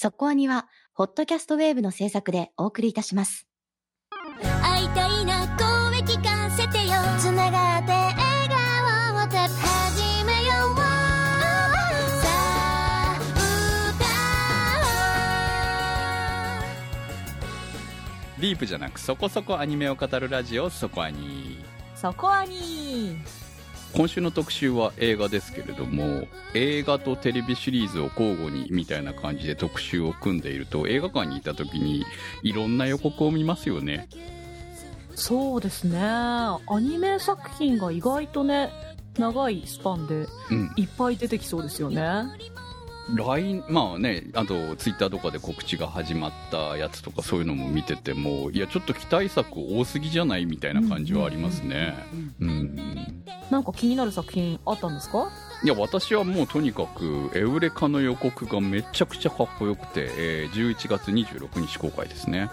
そこアニは、ホットキャストウェーブの制作でお送りいたします。会いたいな声聞かせてよ。つながって笑顔をた始めようさあディープじゃなくそこそこアニメを語るラジオそこアニそこアニ今週の特集は映画ですけれども映画とテレビシリーズを交互にみたいな感じで特集を組んでいると映画館にいた時にいろんな予告を見ますよね。そうですね。アニメ作品が意外とね長いスパンでうん。いっぱい出てきそうですよね LINE まあねあとツイッターとかで告知が始まったやつとかそういうのも見ててもいやちょっと期待作多すぎじゃないみたいな感じはありますね。うん。なんか気になる作品あったんですか？いや私はもうとにかくエウレカの予告がめちゃくちゃかっこよくて、えー11月26日公開ですね。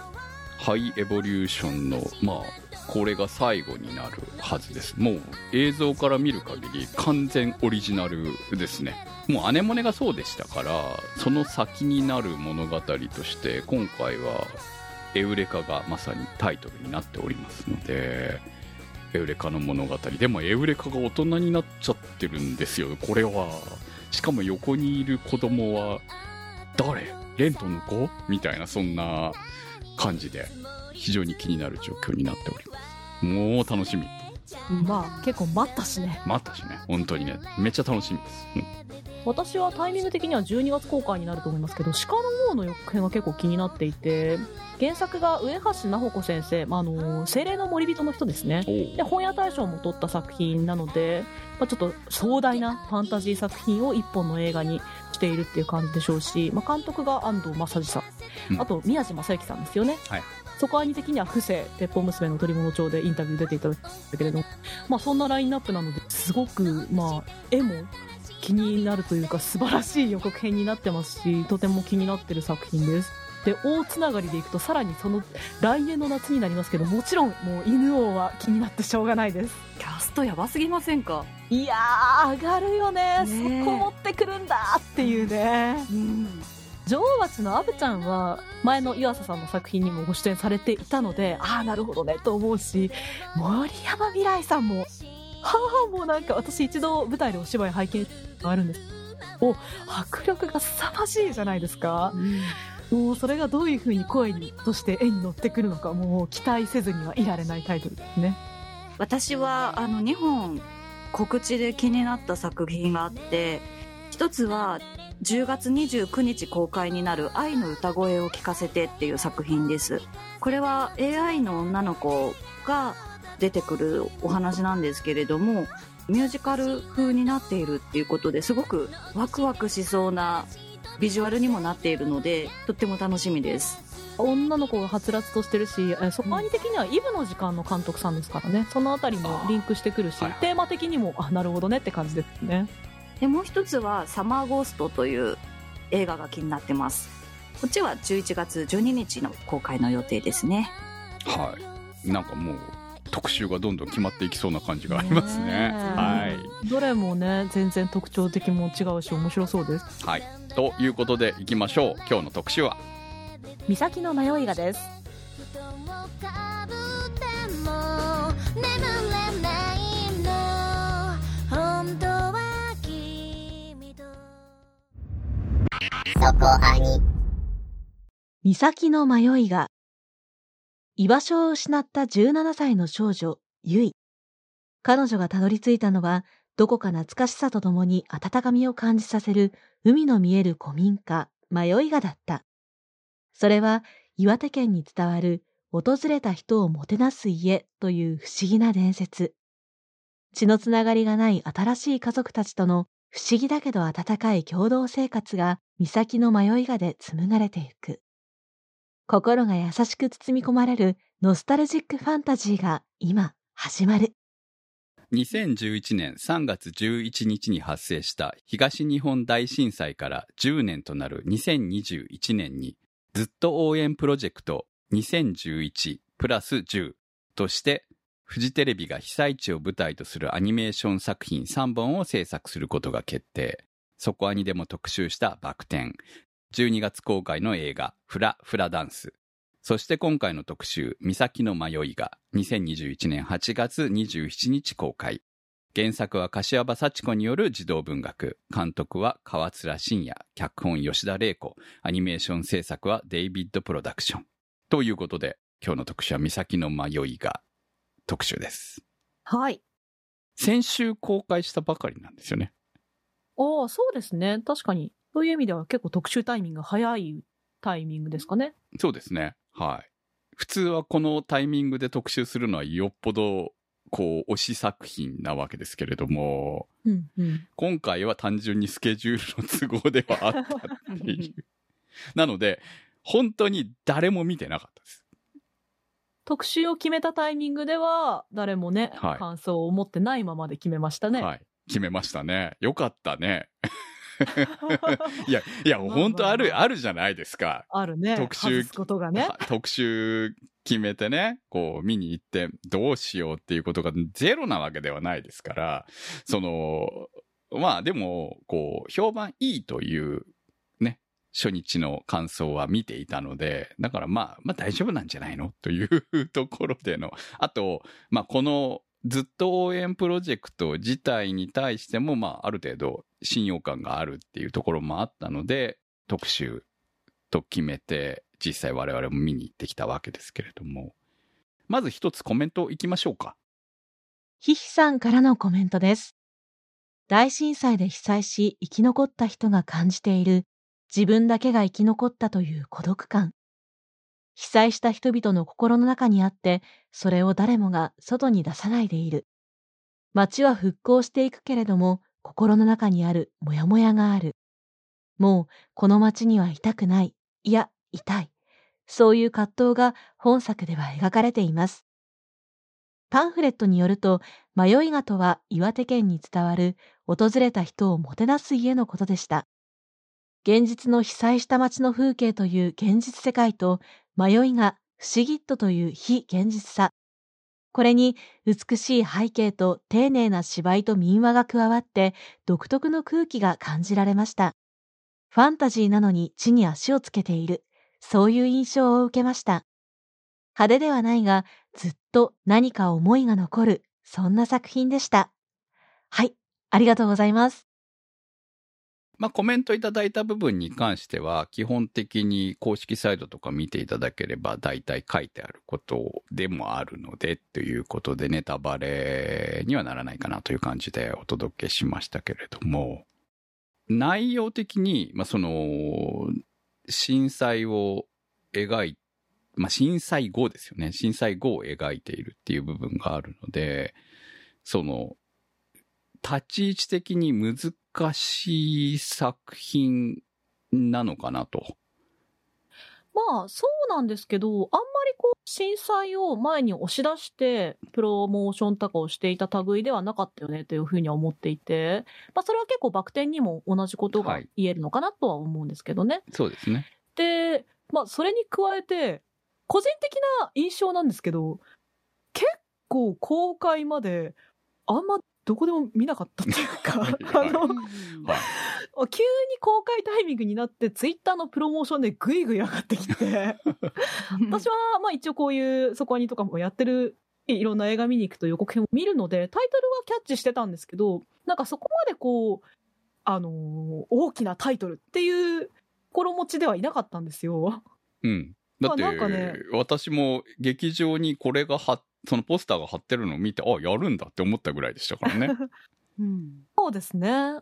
ハイエボリューションのまあこれが最後になるはずです。もう映像から見る限り完全オリジナルですね。もうアネモネがそうでしたからその先になる物語として今回はエウレカがまさにタイトルになっておりますのでエウレカの物語。でもエウレカが大人になっちゃってるんですよ。これはしかも横にいる子供は誰？レントの子？みたいなそんな感じで。非常に気になる状況になっております。もう楽しみ。まあ結構待ったしね。待ったしね。本当にね。めっちゃ楽しみです、うん。私はタイミング的には12月公開になると思いますけど鹿の王の予告編が結構気になっていて原作が上橋菜穂子先生、まあ、あの精霊の森人の人ですね。で本屋大賞も取った作品なので、まあ、ちょっと壮大なファンタジー作品を一本の映画にしているっていう感じでしょうし、まあ、監督が安藤正治さん、うん。あと宮地正幸さんですよね、はいそこは兄的には布施鉄砲娘の取り物帳でインタビュー出ていただいたけれども、まあ、そんなラインナップなのですごく、まあ、絵も気になるというか素晴らしい予告編になってますしとても気になってる作品です。で大つながりでいくとさらにその来年の夏になりますけどもちろんもう犬王は気になってしょうがないです。キャストやばすぎませんか？いやー上がるよね。ねえ。そこ持ってくるんだっていうね。うん女王蜂のアブちゃんは前の岩佐さんの作品にもご出演されていたのでああなるほどねと思うし森山未来さんもはあもうなんか私一度舞台でお芝居拝見があるんですお迫力が凄まじいじゃないですか。もうそれがどういう風に声にとして絵に乗ってくるのかもう期待せずにはいられないタイトルですね。私はあの2本告知で気になった作品があって一つは10月29日公開になる「愛の歌声を聞かせて」っていう作品です。これは AI の女の子が出てくるお話なんですけれどもミュージカル風になっているっていうことですごくワクワクしそうなビジュアルにもなっているのでとっても楽しみです。女の子がはつらつとしてるし、えそこに的にはイブの時間の監督さんですからね。そのあたりもリンクしてくるし、テーマ的にもあなるほどねって感じですねでもう一つは「サマーゴースト」という映画が気になってます。こっちは11月12日の公開の予定ですね。はい。なんかもう特集がどんどん決まっていきそうな感じがありますね。はい。どれもね全然特徴的も違うし面白そうです。はい。ということでいきましょう。今日の特集は？三崎の迷いがですそこアニ三崎の迷いが、居場所を失った17歳の少女、ゆい。彼女がたどり着いたのは、どこか懐かしさとともに温かみを感じさせる海の見える古民家、迷いがだった。それは岩手県に伝わる訪れた人をもてなす家という不思議な伝説。血のつながりがない新しい家族たちとの不思議だけど温かい共同生活が岬の迷いがで紡がれていく。心が優しく包み込まれるノスタルジックファンタジーが今始まる。2011年3月11日に発生した東日本大震災から10年となる2021年にずっと応援プロジェクト2011プラス10としてフジテレビが被災地を舞台とするアニメーション作品3本を制作することが決定。そこアニでも特集したバク転。12月公開の映画、フラ・フラダンス。そして今回の特集、岬の迷いが、2021年8月27日公開。原作は柏葉幸子による児童文学。監督は川面信也。脚本吉田玲子。アニメーション制作はデイビッドプロダクション。ということで、今日の特集は岬の迷いが特集です。はい。先週公開したばかりなんですよね。ああ、そうですね。確かに。そういう意味では結構特集タイミングが早いタイミングですかね。そうですね。はい。普通はこのタイミングで特集するのはよっぽど、こう、推し作品なわけですけれども、うんうん。今回は単純にスケジュールの都合ではあったっていう。なので、本当に誰も見てなかったです。特集を決めたタイミングでは、誰もね、はい感想を持ってないままで決めましたね。はい。決めましたね。よかったね。いや、いや、まあまあ本当ある、あるじゃないですか。あるね。特集外すことがね。は特集決めてね、こう見に行ってどうしようっていうことがゼロなわけではないですから、その、まあでも、こう、評判いいというね、初日の感想は見ていたので、だからまあ、まあ大丈夫なんじゃないの？というところでの、あと、まあこのずっと応援プロジェクト自体に対しても、まあある程度信用感があるっていうところもあったので、特集と決めて、実際我々も見に行ってきたわけですけれども。まず一つコメントいきましょうか。ひひさんからのコメントです。大震災で被災し生き残った人が感じている自分だけが生き残ったという孤独感。被災した人々の心の中にあって、それを誰もが外に出さないでいる。街は復興していくけれども、心の中にあるモヤモヤがある。もうこの街にはいたくない。いや、いたい。そういう葛藤が本作では描かれています。パンフレットによると、迷いがとは岩手県に伝わる訪れた人をもてなす家のことでした。現実の被災した街の風景という現実世界と迷いが不思議っとという非現実さ。これに美しい背景と丁寧な芝居と民話が加わって独特の空気が感じられました。ファンタジーなのに地に足をつけている。そういう印象を受けました。派手ではないが、ずっと何か思いが残る、そんな作品でした。はい、ありがとうございます。まあコメントいただいた部分に関しては、基本的に公式サイトとか見ていただければ大体書いてあることでもあるので、ということでネタバレにはならないかなという感じでお届けしましたけれども、内容的に、まあその、震災を描いまあ、震災後ですよね。震災後を描いているっていう部分があるので、その、立ち位置的に難しい作品なのかなと。まあ、そうなんですけど、あんまりこう、震災を前に押し出して、プロモーションとかをしていた類ではなかったよねというふうには思っていて、まあ、それは結構バク転にも同じことが言えるのかなとは思うんですけどね。そうですね。で、まあ、それに加えて、個人的な印象なんですけど、結構公開まで、あんまどこでも見なかったっていうか、はい あの、はい。急に公開タイミングになって、ツイッターのプロモーションでぐいぐい上がってきて、私は、まあ一応こういう、そこアニとかもやってる、いろんな映画見に行くと予告編を見るので、タイトルはキャッチしてたんですけど、なんかそこまでこう、あのー大きなタイトルっていう心持ちではいなかったんですよ。うん。だって、まあなんかね私も劇場にこれが貼っそのポスターが貼ってるのを見て、あ、やるんだって思ったぐらいでしたからね。うんそうですね。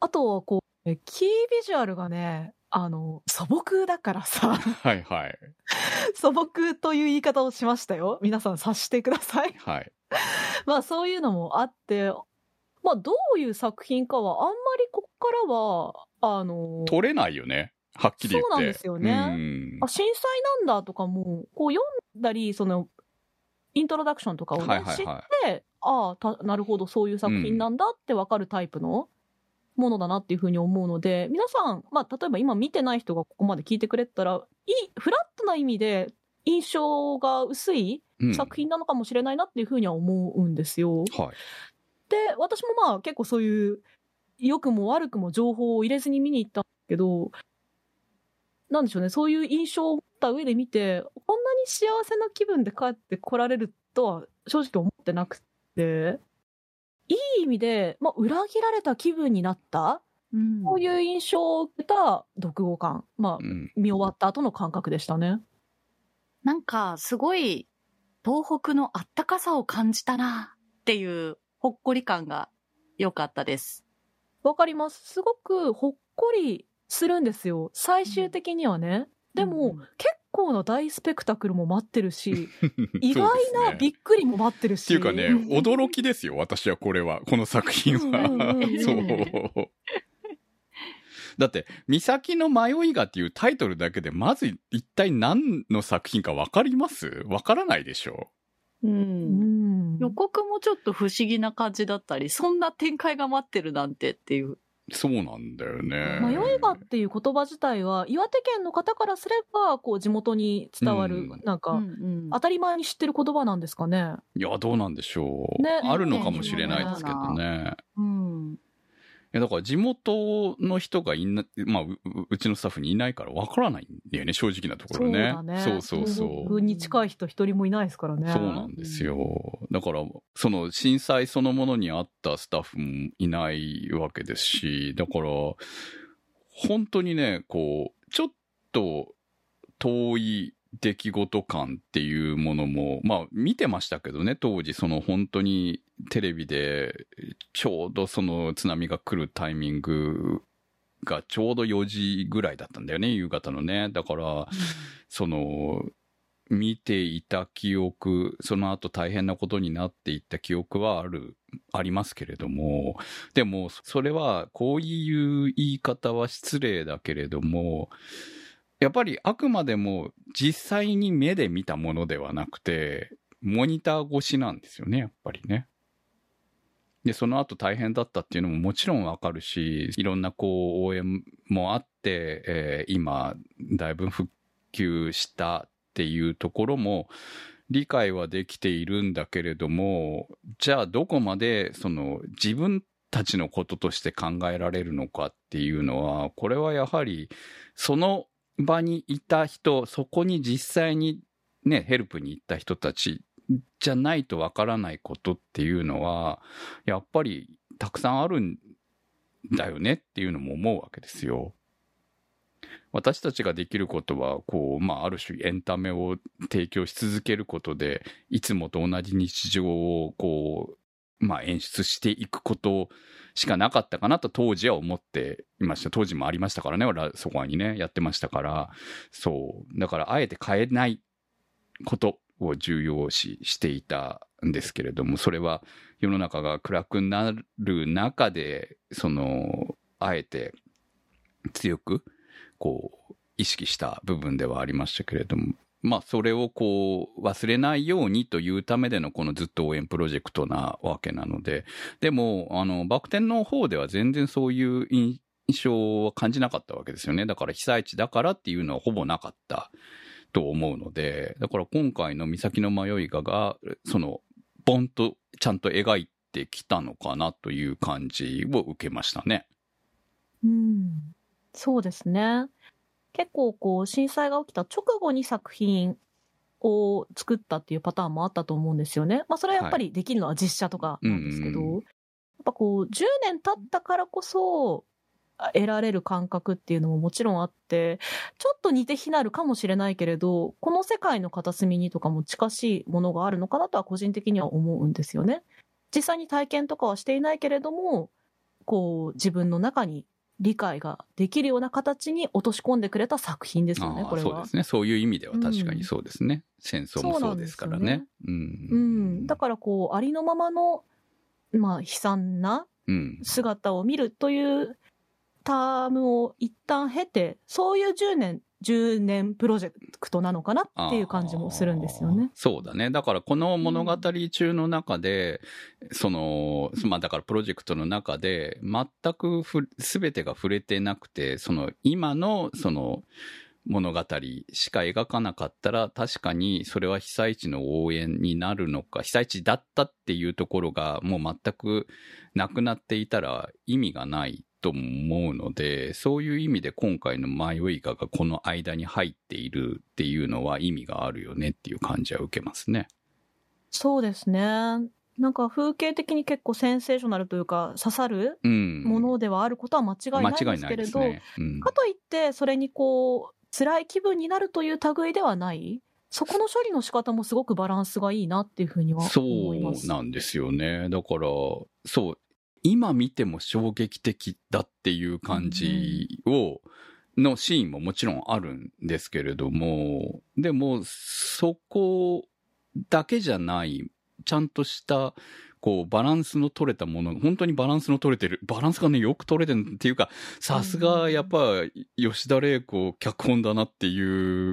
あとはこう、えキービジュアルがね、あの、素朴だからさ、はいはい。素朴という言い方をしましたよ。皆さん察してください。はい。まあそういうのもあって、まあどういう作品かはあんまりここからは、あの、取れないよね。はっきり言って。そうなんですよねうんあ、震災なんだとかも、こう読んだり、その、イントロダクションとかをね、はいはい知っはて、ああ、たなるほど、そういう作品なんだってわかるタイプのものだなっていうふうに思うので、皆さん、まあ、例えば今見てない人がここまで聞いてくれてたら、いい、フラットな意味で印象が薄いうん作品なのかもしれないなっていうふうには思うんですよ。はい。で、私もまあ結構そういう、良くも悪くも情報を入れずに見に行ったんですけど、なんでしょうね、そういう印象を持った上で見て、こんなに幸せな気分で帰ってこられるとは正直思ってなくて、いい意味で、まあ、裏切られた気分になった、うんそういう印象を受けた読後感、まあう、ん。見終わった後の感覚でしたね。なんか、すごい、東北のあったかさを感じたなっていう、ほっこり感が良かったです。わかります。すごくほっこりするんですよ。最終的にはね。でも、うん結構な大スペクタクルも待ってるし、意外なびっくりも待ってるし。っていうかね、驚きですよ、私はこれは。この作品は。そう。だって、岬の迷いがっていうタイトルだけで、まず一体何の作品かわかります？わからないでしょ？う。うんん。予告もちょっと不思議な感じだったり、そんな展開が待ってるなんてっていう。そうなんだよね。迷いがっていう言葉自体は、岩手県の方からすれば、こう、地元に伝わる、うんなんか、うん当たり前に知ってる言葉なんですかね。いや、どうなんでしょう。ねあるのかもしれないですけどね。うん。いやだから地元の人がいな、まあ、うううちのスタッフにいないからわからないんだよね、正直なところね。そうだね。そうそうそう。僕に近い人一人もいないですからね。そうなんですよ。だから、その震災そのものにあったスタッフもいないわけですし、だから、本当にね、こう、ちょっと遠い出来事感っていうものも、まあ見てましたけどね、当時その本当にテレビでちょうどその津波が来るタイミングがちょうど4時ぐらいだったんだよね、夕方のね。だから、その、見ていた記憶、その後大変なことになっていった記憶はある、ありますけれども、でも、それは、こういう言い方は失礼だけれども、やっぱりあくまでも実際に目で見たものではなくて、モニター越しなんですよね、やっぱりね。で、その後大変だったっていうのももちろんわかるし、いろんなこう応援もあって、えー今、だいぶ復旧したっていうところも理解はできているんだけれども、じゃあどこまでその自分たちのこととして考えられるのかっていうのは、これはやはりその場にいた人、そこに実際にね、ヘルプに行った人たちじゃないとわからないことっていうのは、やっぱりたくさんあるんだよねっていうのも思うわけですよ。私たちができることは、こう、まあ、ある種エンタメを提供し続けることで、いつもと同じ日常を、こう、まあ、演出していくことしかなかったかなと当時は思っていました。当時もありましたからね、そこにね、やってましたから。そう。だから、あえて変えないことを重要視していたんですけれども、それは世の中が暗くなる中で、その、あえて強く、こう、意識した部分ではありましたけれども、まあ、それをこう、忘れないようにというためでのこのずっと応援プロジェクトなわけなので、でも、あの、バク転の方では全然そういう印象は感じなかったわけですよね。だから被災地だからっていうのはほぼなかったと思うので、だから今回の岬の迷いがが、その、ボンとちゃんと描いてきたのかなという感じを受けましたね。うん。そうですね。結構こう、震災が起きた直後に作品を作ったっていうパターンもあったと思うんですよね。まあそれはやっぱりできるのは実写とかなんですけど、うんうんやっぱこう、10年経ったからこそ、あ得られる感覚っていうのももちろんあって、ちょっと似て非なるかもしれないけれど、この世界の片隅にとかも近しいものがあるのかなとは個人的には思うんですよね。実際に体験とかはしていないけれども、こう、自分の中に理解ができるような形に落とし込んでくれた作品ですよね、これは。そうですね。そういう意味では確かにそうですね。戦争もそうですからね。う。うんん。だからこう、ありのままの、まあ、悲惨なうん。姿を見るというタームを一旦経て、そういう10年、10年プロジェクトなのかなっていう感じもするんですよね。そうだね。だからこの物語中の中で、その、まあだからプロジェクトの中で、全くふ全てが触れてなくて、その今のその物語しか描かなかったら、確かにそれは被災地の応援になるのか、被災地だったっていうところがもう全くなくなっていたら意味がないと思うので、そういう意味で今回の迷いががこの間に入っているっていうのは意味があるよねっていう感じは受けますね。そうですね。なんか風景的に結構センセーショナルというか刺さるうん。ものではあることは間違いないですけれど。うんかといってそれにこう辛い気分になるという類ではないそこの処理の仕方もすごくバランスがいいなっていうふうにはそ思います。うなんですよね。だから、そう、今見ても衝撃的だっていう感じを、のシーンももちろんあるんですけれども、でも、そこだけじゃない、ちゃんとした、こう、バランスの取れたもの、本当にバランスの取れてる、バランスがね、よく取れてるっていうか、さすが、やっぱ、吉田玲子脚本だなってい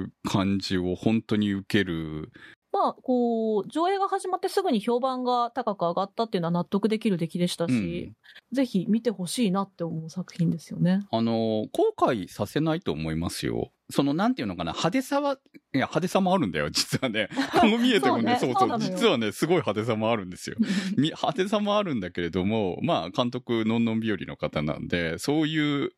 う感じを本当に受けるまあこう上映が始まってすぐに評判が高く上がったっていうのは納得できる出来でしたし、ぜひ見てほしいなって思う作品ですよね。あの、後悔させないと思いますよ。その、なんていうのかな、派手さは、いや、派手さもあるんだよ、実はね。こう見えてもね、そそううそうそう実はね、すごい派手さもあるんですよ。み派手さもあるんだけれども、まあ、監督、のんのん日和の方なんで、そういう、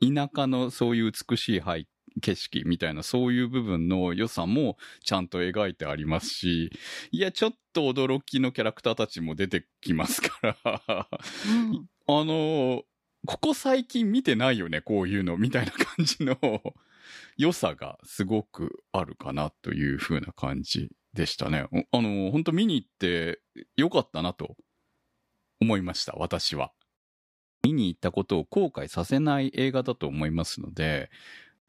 田舎のそういう美しい背景色みたいな、そういう部分の良さもちゃんと描いてありますし、いや、ちょっと驚きのキャラクターたちも出てきますから、うんあの、ここ最近見てないよね、こういうの、みたいな感じの良さがすごくあるかなという風な感じでしたね。おあの、本当見に行って良かったなと思いました、私は。見に行ったことを後悔させない映画だと思いますので、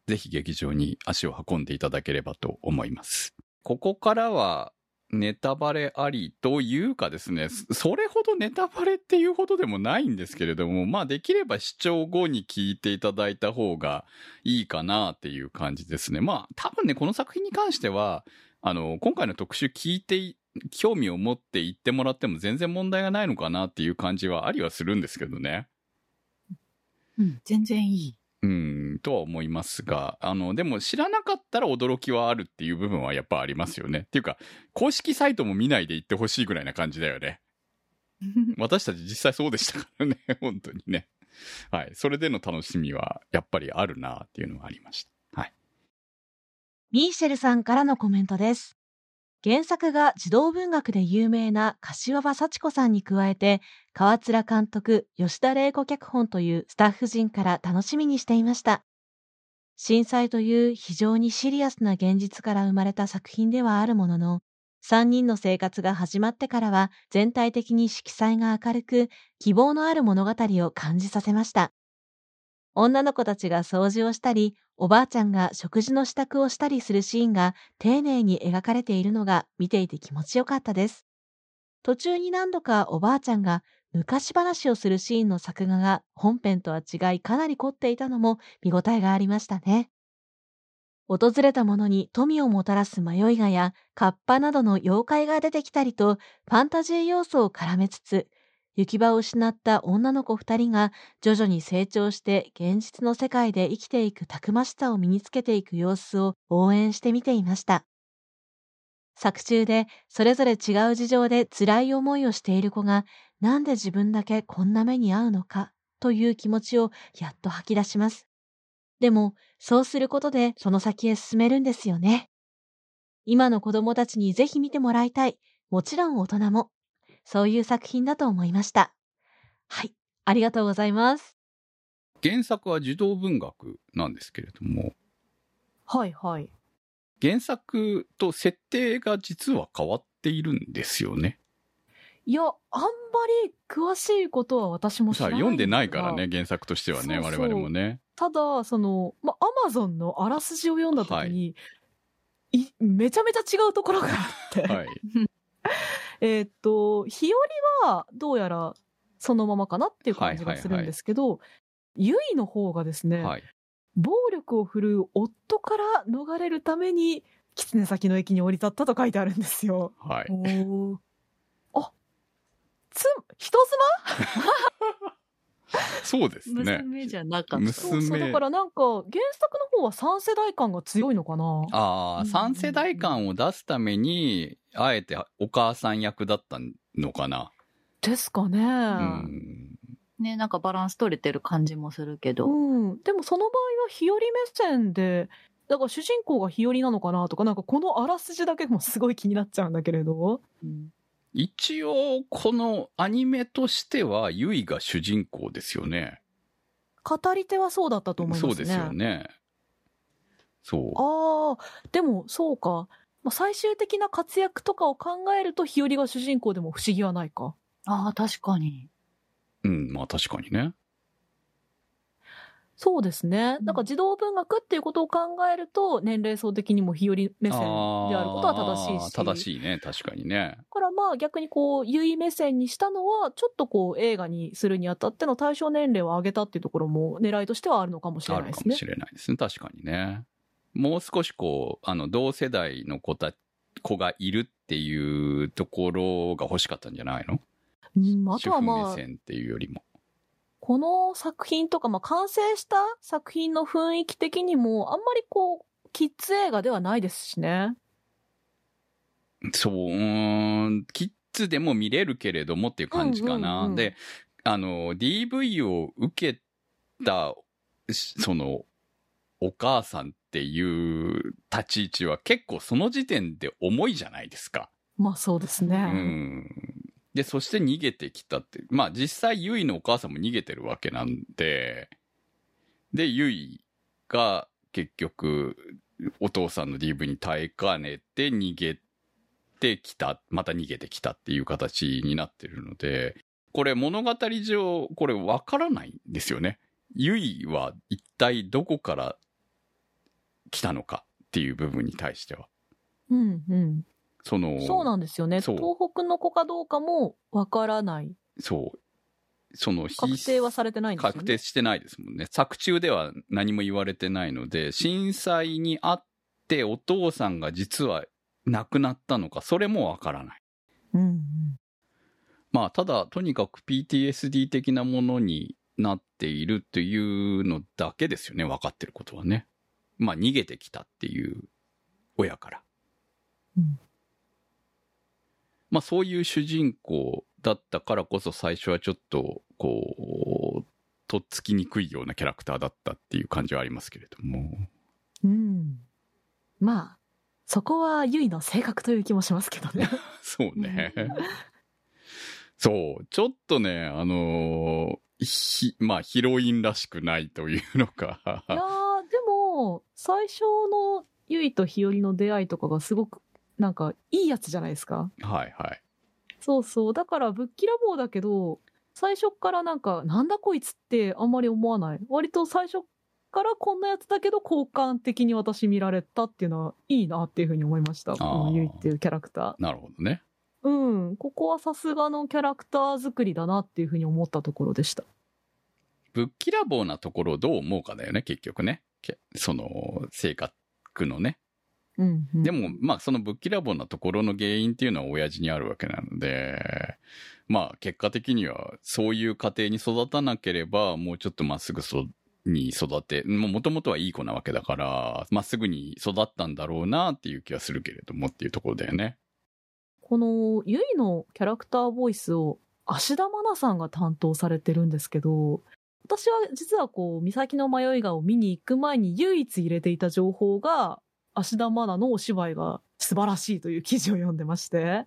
ぜひ劇場に足を運んでいただければと思います。ここからは、ネタバレありというかですね、そそれほどネタバレっていうほどでもないんですけれども、まあできれば視聴後に聞いていただいた方がいいかなっていう感じですね。まあ多分ね、この作品に関しては、あの、今回の特集聞いてい、興味を持って言ってもらっても全然問題がないのかなっていう感じはありはするんですけどね。うん、全然いい。うん、とは思いますが、あの、でも知らなかったら驚きはあるっていう部分はやっぱありますよね。っていうか、公式サイトも見ないで行ってほしいぐらいな感じだよね。私たち実際そうでしたからね、本当にね。はい。それでの楽しみはやっぱりあるなっていうのがありました。はい。ミーシェルさんからのコメントです。原作が児童文学で有名な柏葉幸子さんに加えて、川面監督、吉田玲子脚本というスタッフ陣から楽しみにしていました。震災という非常にシリアスな現実から生まれた作品ではあるものの、3人の生活が始まってからは全体的に色彩が明るく、希望のある物語を感じさせました。女の子たちが掃除をしたり、おばあちゃんが食事の支度をしたりするシーンが丁寧に描かれているのが見ていて気持ちよかったです。途中に何度かおばあちゃんが昔話をするシーンの作画が本編とは違いかなり凝っていたのも見応えがありましたね。訪れた者に富をもたらす迷いがやカッパなどの妖怪が出てきたりとファンタジー要素を絡めつつ行き場を失った女の子二人が徐々に成長して現実の世界で生きていくたくましさを身につけていく様子を応援して見ていました。作中でそれぞれ違う事情で辛い思いをしている子がなんで自分だけこんな目に遭うのかという気持ちをやっと吐き出します。でもそうすることでその先へ進めるんですよね。今の子供たちにぜひ見てもらいたい。もちろん大人も。そういう作品だと思いました。はい。ありがとうございます。原作は児童文学なんですけれども、はいはい。原作と設定が実は変わっているんですよね。いや、あんまり詳しいことは私も知らない読んでないからね、原作としてはね、そうそう我々もね。ただ、その、ま、アマゾンのあらすじを読んだ時に、いめちゃめちゃ違うところがあって、はい。えーっと、日和はどうやらそのままかなっていう感じがするんですけど、ゆいの方がですね、はい。暴力を振るう夫から逃れるために、狐先の駅に降り立ったと書いてあるんですよ。はい。おーあ、つ、人 そうですね。娘じゃなかった。娘妻そうだからなんか、原作の方は3世代感が強いのかなああ、うん3世代感を出すために、あえてお母さん役だったのかな。ですかね。うん。ね、なんかバランス取れてる感じもするけど。うん。でもその場合は日和目線で、だから主人公が日和なのかなとか、なんかこのあらすじだけもすごい気になっちゃうんだけれど。うん一応、このアニメとしては、ユイが主人公ですよね。語り手はそうだったと思いますね。そうですよね。そう。ああ、でもそうか。まあ、最終的な活躍とかを考えると日和が主人公でも不思議はないか。ああ、確かに。うん、まあ確かにね。そうですね。うんだから児童文学っていうことを考えると、年齢層的にも日和目線であることは正しいし。正しいね、確かにね。だからまあ逆にこう、優位目線にしたのは、ちょっとこう映画にするにあたっての対象年齢を上げたっていうところも狙いとしてはあるのかもしれあないですね。るかもしれないですね。確かにね。もう少しこう、あの、同世代の子た、子がいるっていうところが欲しかったんじゃないの？うん、あとはまあ、目線っていうよりも。この作品とか、まあ完成した作品の雰囲気的にも、あんまりこう、キッズ映画ではないですしね。そう、うーん、キッズでも見れるけれどもっていう感じかな。うんうんうんで、あの、DV を受けた、しその、お母さんっていう立ち位置は結構その時点で重いじゃないですか。まあそうですね。うん。で、そして逃げてきたって。まあ実際、ユイのお母さんも逃げてるわけなんで、で、ユイが結局、お父さんの DV に耐えかねて逃げてきた、また逃げてきたっていう形になってるので、これ物語上、これわからないんですよね。ユイは一体どこから来たのかっていう部分に対しては。うんうん。その、そうなんですよね。東北の子かどうかもわからない。そう。その、確定はされてないんですよね。確定してないですもんね。作中では何も言われてないので、震災にあってお父さんが実は亡くなったのか、それもわからない。うんうん。まあ、ただ、とにかく PTSD 的なものになっているというのだけですよね、分かってることはね。まあ、逃げてきたっていう親から。うんまあ、そういう主人公だったからこそ最初はちょっと、こう、とっつきにくいようなキャラクターだったっていう感じはありますけれども。うん。まあ、そこはゆいの性格という気もしますけどね。そうね。そう。ちょっとね、あのーひ、まあ、ヒロインらしくないというのか。いやも、最初のゆいと日和の出会いとかがすごく、なんか、いいやつじゃないですか。はいはい。そうそう。だから、ぶっきらぼうだけど、最初っからなんか、なんだこいつってあんまり思わない。割と最初からこんなやつだけど、好感的に私見られたっていうのは、いいなっていうふうに思いました。このゆいっていうキャラクタなるほどね。ー。うん。ここはさすがのキャラクター作りだなっていうふうに思ったところでした。ぶっきらぼうなところをどう思うかだよね、結局ね。けその、性格のね。うん、うん。でも、まあ、そのぶっきらぼうなところの原因っていうのは親父にあるわけなので、まあ、結果的には、そういう家庭に育たなければ、もうちょっとまっすぐそ、に育て、もともとはいい子なわけだから、まっすぐに育ったんだろうなっていう気はするけれどもっていうところだよね。このゆいのキャラクターボイスを芦田愛菜さんが担当されてるんですけど、私は実はこう、岬の迷い画を見に行く前に唯一入れていた情報が、芦田愛菜のお芝居が素晴らしいという記事を読んでまして。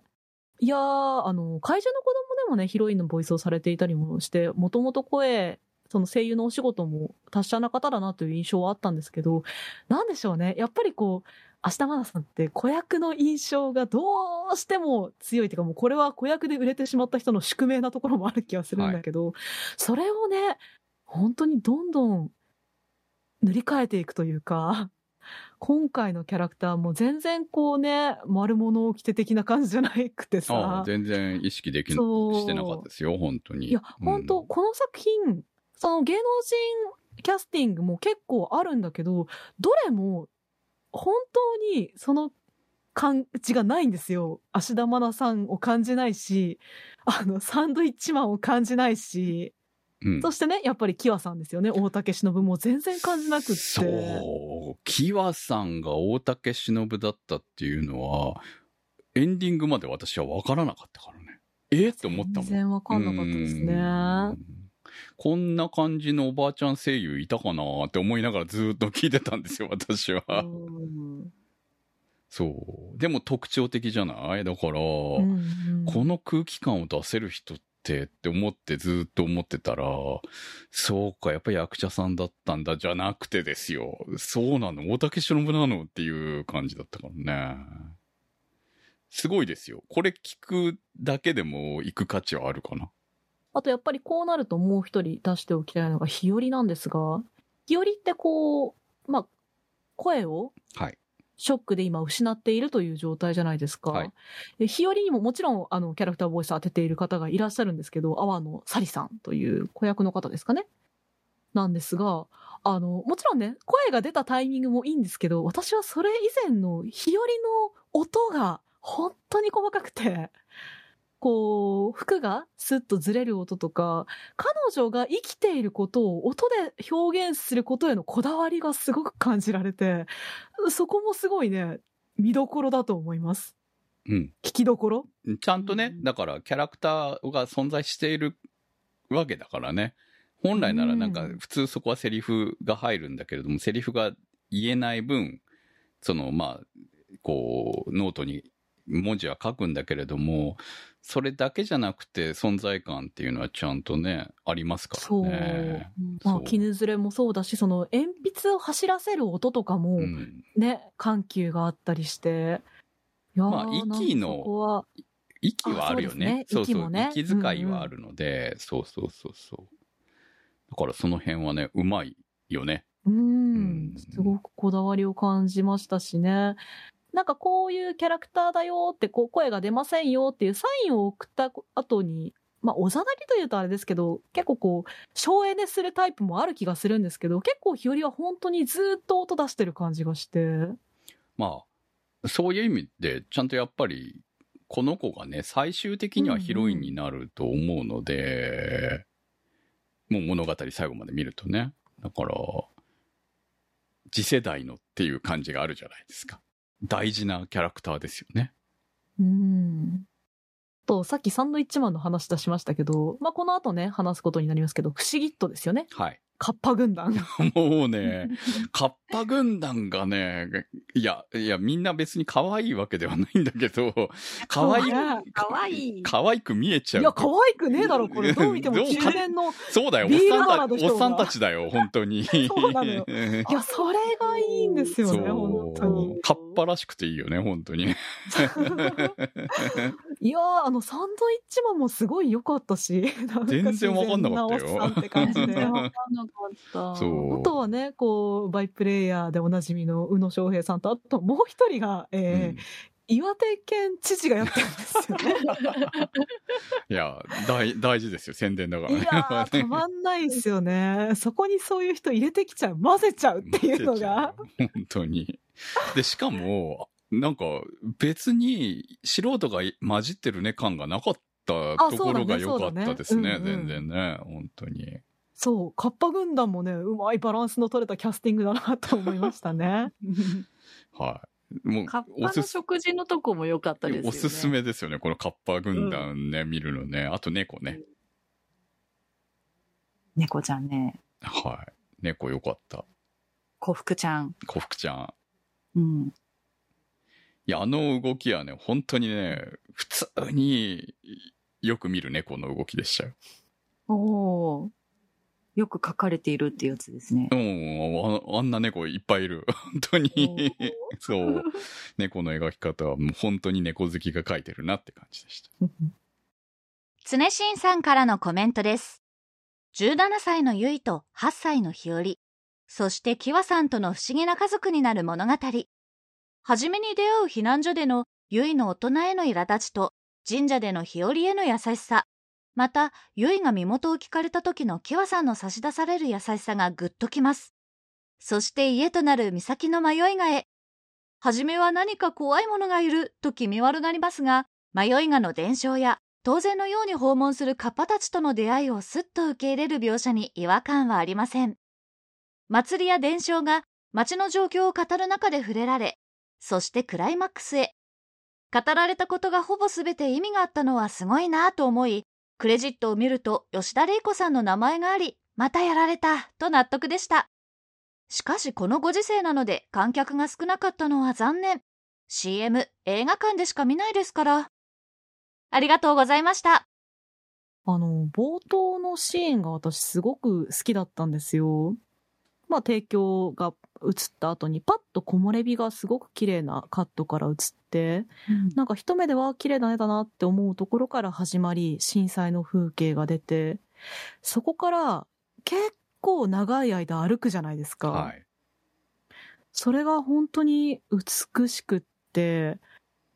いやー、あの、怪獣の子供でもね、ヒロインのボイスをされていたりもして、もともと声、その声優のお仕事も達者な方だなという印象はあったんですけど、なんでしょうね。やっぱりこう、芦田愛菜さんって子役の印象がどうしても強いっていうかもうこれは子役で売れてしまった人の宿命なところもある気がするんだけど、それをね、本当にどんどん塗り替えていくというか、今回のキャラクターも全然こうね、丸物を着て的な感じじゃなくてあさあ、全然意識できしてなかったですよ、本当に。いや、うん本当この作品、その芸能人キャスティングも結構あるんだけど、どれも本当にその感じがないんですよ。芦田愛菜さんを感じないし、あの、サンドイッチマンを感じないし、うんそしてね、やっぱりキワさんですよね。大竹しのぶも全然感じなくって。そう。キワさんが大竹しのぶだったっていうのは、エンディングまで私は分からなかったからね。え？って思ったもん。全然わかんなかったですね。うんこんな感じのおばあちゃん声優いたかなって思いながらずっと聞いてたんですよ、私は。うんそう。でも特徴的じゃない？だから、うんうんこの空気感を出せる人ってって思ってずっと思ってたら、そうか、やっぱり役者さんだったんだじゃなくてですよ。そうなの大竹しのぶなのっていう感じだったからね。すごいですよ。これ聞くだけでも行く価値はあるかな。あとやっぱりこうなるともう一人出しておきたいのが日和なんですが、日和ってこう、まあ、声をはい。ショックで今失っているという状態じゃないですか。はいで日和にももちろんあのキャラクターボイス当てている方がいらっしゃるんですけど、阿波野紗里さんという子役の方ですかね。なんですが、あの、もちろんね、声が出たタイミングもいいんですけど、私はそれ以前の日和の音が本当に細かくて、こう、服がスッとずれる音とか、彼女が生きていることを音で表現することへのこだわりがすごく感じられて、そこもすごいね、見どころだと思います。うん。聞きどころ？ちゃんとね、うんだからキャラクターが存在しているわけだからね。本来ならなんかうん普通そこはセリフが入るんだけれども、セリフが言えない分、そのまあ、こう、ノートに文字は書くんだけれども、それだけじゃなくて存在感っていうのはちゃんとね、ありますからそう。ね。まあ、そう絹ずれもそうだし、その鉛筆を走らせる音とかもうん。ね、緩急があったりして。いやーまあ息の息はあるよね。あそうねそう息もね息遣いはあるので、そうそうそうそう。だからその辺はね、うまいよね。うんうん、すごくこだわりを感じましたしね。なんかこういうキャラクターだよって、こう声が出ませんよっていうサインを送った後に、まあ、おざなりというとあれですけど、結構こう、省エネするタイプもある気がするんですけど、結構日和は本当にずっと音出してる感じがして。まあ、そういう意味で、ちゃんとやっぱり、この子がね、最終的にはヒロインになると思うので、もう物語最後まで見るとね。だから、次世代のっていう感じがあるじゃないですか。大事なキャラクターですよね。うん。と、さっきサンドイッチマンの話出しましたけど、まあ、この後ね、話すことになりますけど、不思議っとですよね。はい。カッパ軍団。もうね、カ ッパ軍団がね、いや、いや、みんな別に可愛いわけではないんだけど、可愛い、可愛い可愛く見えちゃう。いや、可愛くねえだろ、これ。どう見ても中年の。そうだよ、おっさんた腹の人がおっさんたちだよ、本当に。そうなのよ いや、それがいいんですよね、本当に。カッパらしくていいよね、本当に。いやー、あの、サンドイッチマンもすごい良かったし。全然わかんなかったよ。わかんなかった。そう。あとはね、こう、バイプレイヤーでおなじみの宇野昌平さんと、あともう一人が、えーうん岩手県知事がやってるんですよね。いや、大、大事ですよ、宣伝だからね。いやー、たまんないですよね。そこにそういう人入れてきちゃう、混ぜちゃうっていうのが。本当に。で、しかも、なんか、別に素人が混じってるね感がなかったところが良かったですね、ねうんうん全然ね、本当に。そう、カッパ軍団もね、うまいバランスの取れたキャスティングだなと思いましたね。はい。もうカッ、パの食事のとこも良かったですよね。おすすめですよね、このカッパ軍団ね、見るのね。あと猫ね。猫ちゃんね、はい。猫よかった。小福ちゃん。小福ちゃん。うん。いや、あの動きはね、本当にね、普通によく見る猫の動きでしたよ。おーよく書かれているってやつですねう。ん、ああんな猫いっぱいいる。本当に。そう。猫の描き方はもう本当に猫好きが描いてるなって感じでした。常新さんからのコメントです。17歳のゆいと8歳の日和、そしてキワさんとの不思議な家族になる物語。はじめに出会う避難所でのゆいの大人への苛立ちと、神社での日和への優しさ。また、ゆいが身元を聞かれた時のキワさんの差し出される優しさがぐっときます。そして家となる岬の迷いがへ。はじめは何か怖いものがいると気味悪がりますが、迷いがの伝承や当然のように訪問するカッパたちとの出会いをすっと受け入れる描写に違和感はありません。祭りや伝承が街の状況を語る中で触れられ、そしてクライマックスへ。語られたことがほぼ全て意味があったのはすごいなぁと思い、クレジットを見ると吉田玲子さんの名前があり、またやられた、と納得でした。しかしこのご時世なので観客が少なかったのは残念。CM、映画館でしか見ないですから。ありがとうございました。あの、冒頭のシーンが私すごく好きだったんですよ。まあ、提供が映った後にパッと木漏れ日がすごく綺麗なカットから映って、なんか一目では綺麗な絵だなって思うところから始まり、震災の風景が出て、そこから結構長い間歩くじゃないですか。はい。それが本当に美しくって、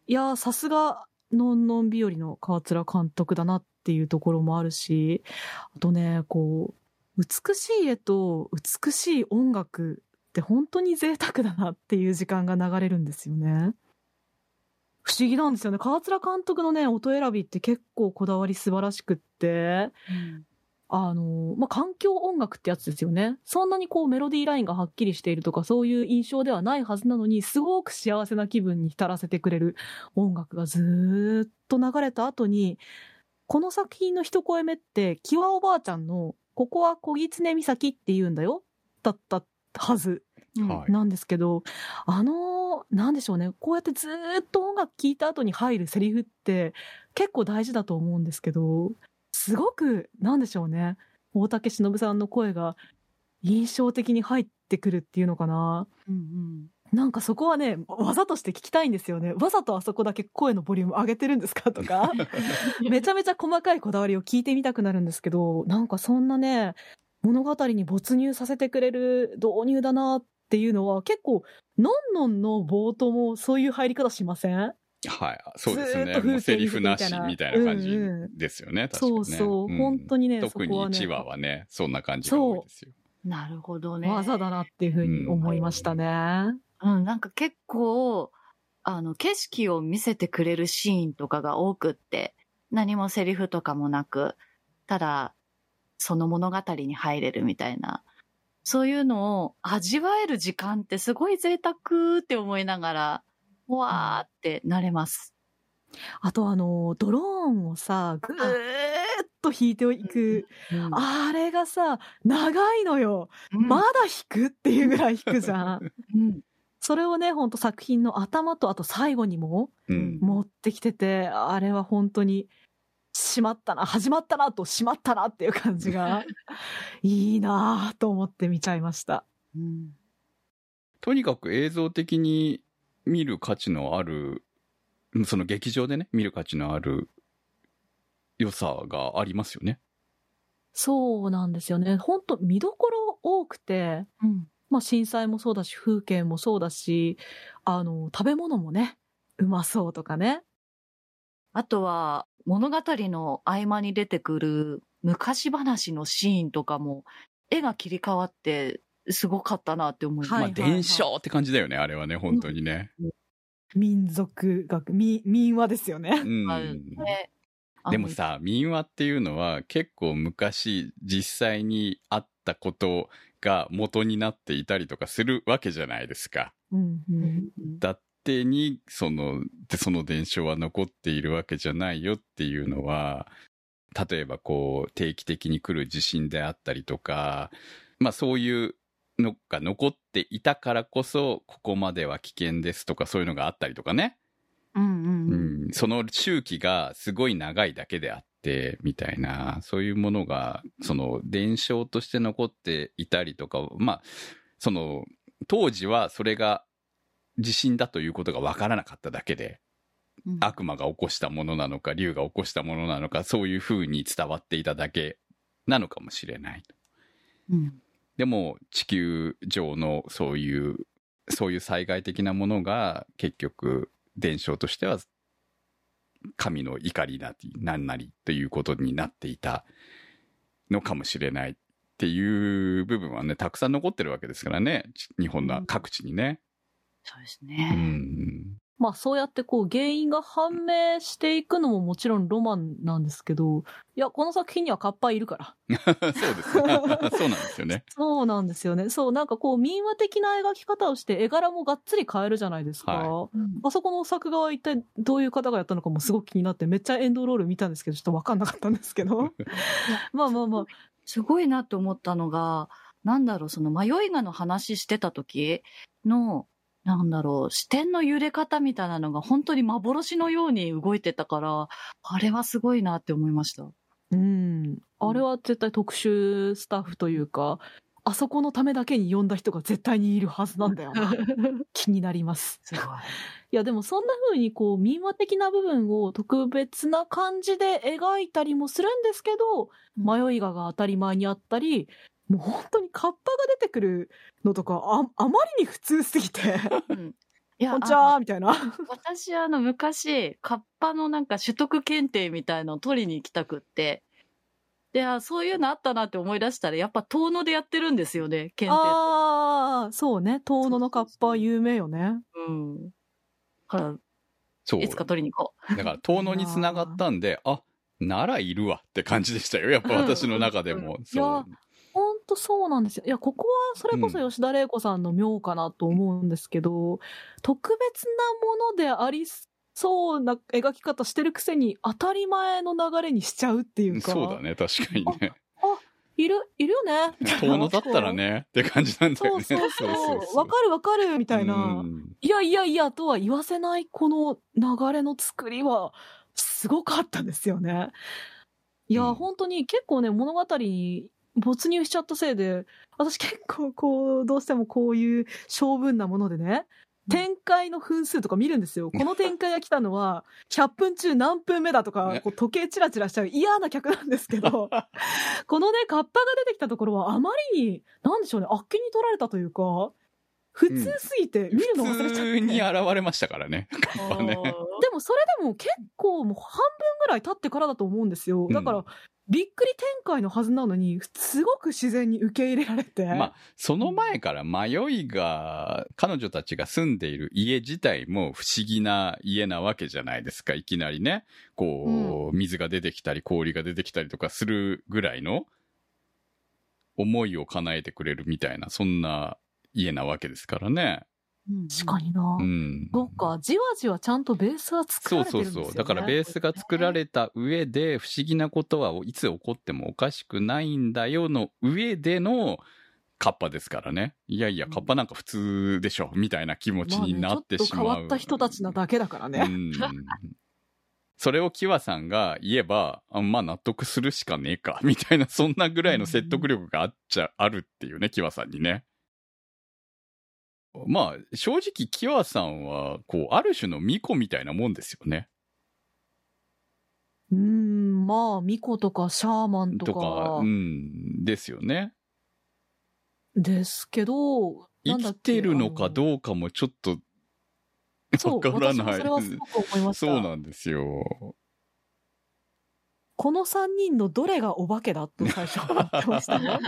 いやー、さすが、のんのん日和の川面監督だなっていうところもあるし、あとね、こう、美しい絵と美しい音楽って本当に贅沢だなっていう時間が流れるんですよね。不思議なんですよね。川面監督のね、音選びって結構こだわり素晴らしくって、あの、まあ、環境音楽ってやつですよね。そんなにこうメロディーラインがはっきりしているとかそういう印象ではないはずなのに、すごく幸せな気分に浸らせてくれる音楽がずーっと流れた後に、この作品の一声目って、キワおばあちゃんの、ここは小狐岬って言うんだよだったはずはいなんですけど、あの、なんでしょうね、こうやってずーっと音楽聴いた後に入るセリフって結構大事だと思うんですけど、すごく、なんでしょうね、大竹しのぶさんの声が印象的に入ってくるっていうのかな。うんなんかそこはね、技として聞きたいんですよね。わざとあそこだけ声のボリューム上げてるんですかとか。めちゃめちゃ細かいこだわりを聞いてみたくなるんですけど、なんかそんなね、物語に没入させてくれる導入だなっていうのは結構、のんのんの冒頭もそういう入り方しません？はい。そうですね。ずーっと風景もうセリフなしみたいなみたいな感じうんうですよね。確かにね。そうそう、ん本当にね、そ特に1、話はね、そんな感じが多いですよ。なるほどね。技だなっていうふうに思いましたね。うん、なんか結構、あの、景色を見せてくれるシーンとかが多くって、何もセリフとかもなく、ただ、その物語に入れるみたいな、そういうのを味わえる時間ってすごい贅沢って思いながら、わーってなれます。あとあの、ドローンをさ、ぐーっと引いていく、あれがさ、長いのよ。うんまだ引くっていうぐらい引くじゃん。うんそれをね、ほんと作品の頭とあと最後にもうん。持ってきてて、あれは本当に、しまったな、始まったなと、しまったなっていう感じが、いいなぁと思って見ちゃいました。うんとにかく映像的に見る価値のある、その劇場でね、見る価値のある良さがありますよね。そうなんですよね。本当見どころ多くて、うんまあ震災もそうだし、風景もそうだし、あの、食べ物もね、うまそうとかね。あとは、物語の合間に出てくる昔話のシーンとかも、絵が切り替わって、すごかったなって思います。はいまあ、伝承って感じだよね、あれはね、本当にね。民族学、み民話ですよね。うん。でもさ、民話っていうのは結構昔実際にあったことが元になっていたりとかするわけじゃないですか。うんうんだってに、その、で、その伝承は残っているわけじゃないよっていうのは、例えばこう、定期的に来る地震であったりとか、まあそういうのが残っていたからこそ、ここまでは危険ですとかそういうのがあったりとかね。うんうんうんうん、その周期がすごい長いだけであって、みたいな、そういうものが、その伝承として残っていたりとか、まあ、その、当時はそれが地震だということがわからなかっただけで、うん悪魔が起こしたものなのか、竜が起こしたものなのか、そういう風に伝わっていただけなのかもしれない。うんでも、地球上のそういう、そういう災害的なものが、結局、伝承としては、神の怒りなり、なんなりということになっていたのかもしれないっていう部分はね、たくさん残ってるわけですからね。ち日本の各地にね。そうですうね。ん。まあそうやってこう原因が判明していくのももちろんロマンなんですけど、いや、この作品にはカッパいるから。そうです。そうなんですよね。そうなんですよね。そう、なんかこう民話的な描き方をして絵柄もがっつり変えるじゃないですか。はあそこの作画は一体どういう方がやったのかもすごく気になってめっちゃエンドロール見たんですけど、ちょっとわかんなかったんですけど。まあまあまあ。すごいなと思ったのが、なんだろう、その迷いがの話してた時の、なんだろう、視点の揺れ方みたいなのが本当に幻のように動いてたから、あれはすごいなって思いました。うん。あれは絶対特殊スタッフというか、あそこのためだけに呼んだ人が絶対にいるはずなんだよな。気になります。すごい。いやでもそんな風にこう民話的な部分を特別な感じで描いたりもするんですけど、迷いがが当たり前にあったり、もう本当にカッパが出てくるのとかああまりに普通すぎて、うんいやこんにちはみたいな。私あの昔、カッパのなんか取得検定みたいのを取りに行きたくって、で、あそういうのあったなって思い出したら、やっぱ遠野でやってるんですよね、検定。ああ、そうね。遠野のカッパ有名よね。うん。から、そう。いつか取りに行こだから、遠野に繋がったんで、あ、ならいるわって感じでしたよ。やっぱ私の中でも。いやそう。ほんとそうなんですよ。いや、ここはそれこそ吉田玲子さんの妙かなと思うんですけど、特別なものでありそうな描き方してるくせに当たり前の流れにしちゃうっていうか。そうだね、確かにね。いる、いるよね。遠野だったら。ね、って感じなんだよね。そうそうそう。わかるわかるみたいな。うんいやいやいやとは言わせないこの流れの作りはすごかったですよね。いや、うん本当に結構ね、物語に没入しちゃったせいで、私結構こう、どうしてもこういう性分なものでね、展開の分数とか見るんですよ。この展開が来たのは、100分中何分目だとかね、こう時計チラチラしちゃう嫌な客なんですけど、このね、カッパが出てきたところはあまりに、なんでしょうね、あっけに取られたというか、普通すぎて見るの忘れちゃって。普通に現れましたからね。う。カッパね。でもそれでも結構もう半分ぐらい経ってからだと思うんですよ。だから、びっくり展開のはずなのに、すごく自然に受け入れられて。まあ、その前から迷いが、彼女たちが住んでいる家自体も不思議な家なわけじゃないですか。いきなりね。こう、水が出てきたり氷が出てきたりとかするぐらいの思いを叶えてくれるみたいな、そんな家なわけですからね。確かにな。うん。そっか、じわじわちゃんとベースは作そうられてるんですよ、ね。そうそう。だからベースが作られた上で、不思議なことはいつ起こってもおかしくないんだよの上でのカッパですからね。いやいや、カッパなんか普通でしょ、みたいな気持ちになってしまう。まあねちょっと変わった人たちなだけだからね。うん。それをキワさんが言えば、あまあ納得するしかねえか、みたいな、そんなぐらいの説得力があっちゃ、あるっていうね、キワさんにね。まあ、正直、キワさんは、こう、ある種の巫女みたいなもんですよね。うーん、まあ、ミコとかシャーマンとかとか、うん、ですよね。ですけど、生きてるのかうどうかもちょっと、わからない。それはすごく思いました。そうなんですよ。この3人のどれがお化けだと最初思ってましたね。